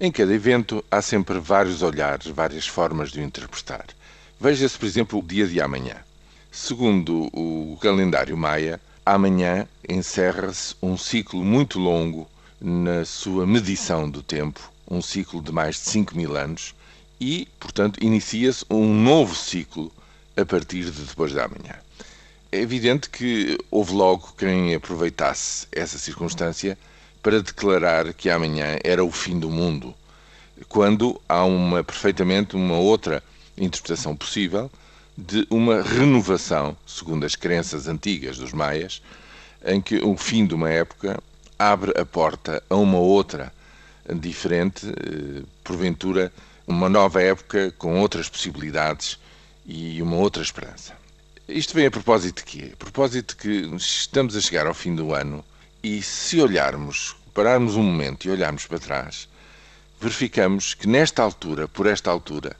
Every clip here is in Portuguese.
Em cada evento há sempre vários olhares, várias formas de o interpretar. Veja-se, por exemplo, o dia de amanhã. Segundo o calendário maia, amanhã encerra-se um ciclo muito longo na sua medição do tempo, um ciclo de mais de 5 mil anos, e, portanto, inicia-se um novo ciclo a partir de depois da manhã. É evidente que houve logo quem aproveitasse essa circunstância para declarar que amanhã era o fim do mundo, quando há uma perfeitamente uma outra interpretação possível de uma renovação, segundo as crenças antigas dos maias, em que o fim de uma época abre a porta a uma outra diferente, eh, porventura uma nova época com outras possibilidades e uma outra esperança. Isto vem a propósito de quê? A propósito de que estamos a chegar ao fim do ano e se olharmos, pararmos um momento e olharmos para trás, verificamos que nesta altura, por esta altura,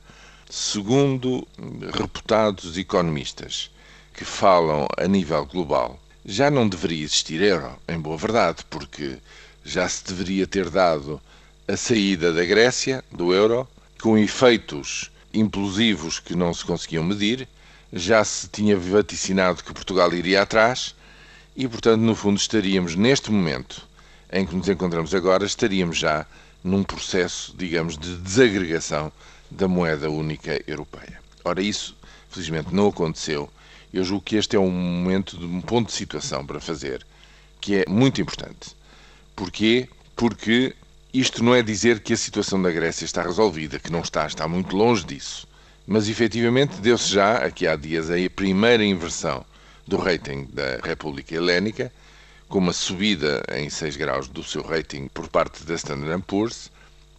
segundo reputados economistas que falam a nível global, já não deveria existir euro, em boa verdade, porque já se deveria ter dado a saída da Grécia do euro com efeitos implosivos que não se conseguiam medir, já se tinha vaticinado que Portugal iria atrás e, portanto, no fundo, estaríamos neste momento em que nos encontramos agora, estaríamos já num processo, digamos, de desagregação da moeda única europeia. Ora, isso, felizmente, não aconteceu. Eu julgo que este é um momento de um ponto de situação para fazer, que é muito importante. Porquê? Porque isto não é dizer que a situação da Grécia está resolvida, que não está, está muito longe disso. Mas efetivamente deu-se já, aqui há dias, a primeira inversão do rating da República Helénica, com uma subida em 6 graus do seu rating por parte da Standard Poor's.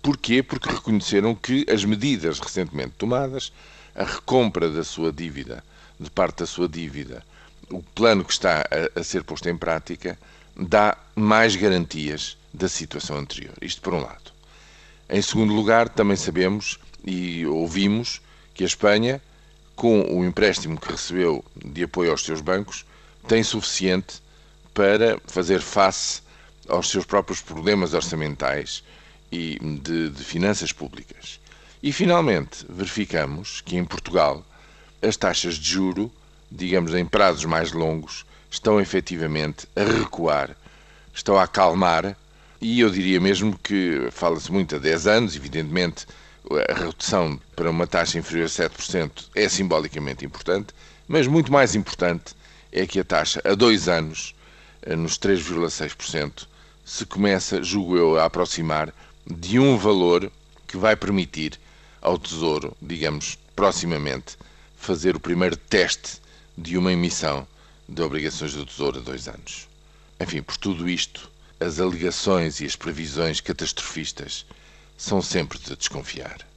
Porquê? Porque reconheceram que as medidas recentemente tomadas, a recompra da sua dívida, de parte da sua dívida, o plano que está a, a ser posto em prática, dá mais garantias da situação anterior. Isto por um lado. Em segundo lugar, também sabemos e ouvimos que a Espanha, com o empréstimo que recebeu de apoio aos seus bancos, tem suficiente para fazer face aos seus próprios problemas orçamentais e de, de finanças públicas. E finalmente verificamos que em Portugal as taxas de juro, digamos em prazos mais longos, estão efetivamente a recuar, estão a acalmar e eu diria mesmo que fala-se muito a 10 anos, evidentemente a redução para uma taxa inferior a 7% é simbolicamente importante, mas muito mais importante é que a taxa a 2 anos, eh, nos 3,6%, se começa, julgo eu, a aproximar de um valor que vai permitir ao Tesouro, digamos, proximamente, fazer o primeiro teste de uma emissão de obrigações do Tesouro a dois anos. Enfim, por tudo isto, as alegações e as previsões catastrofistas são sempre de desconfiar.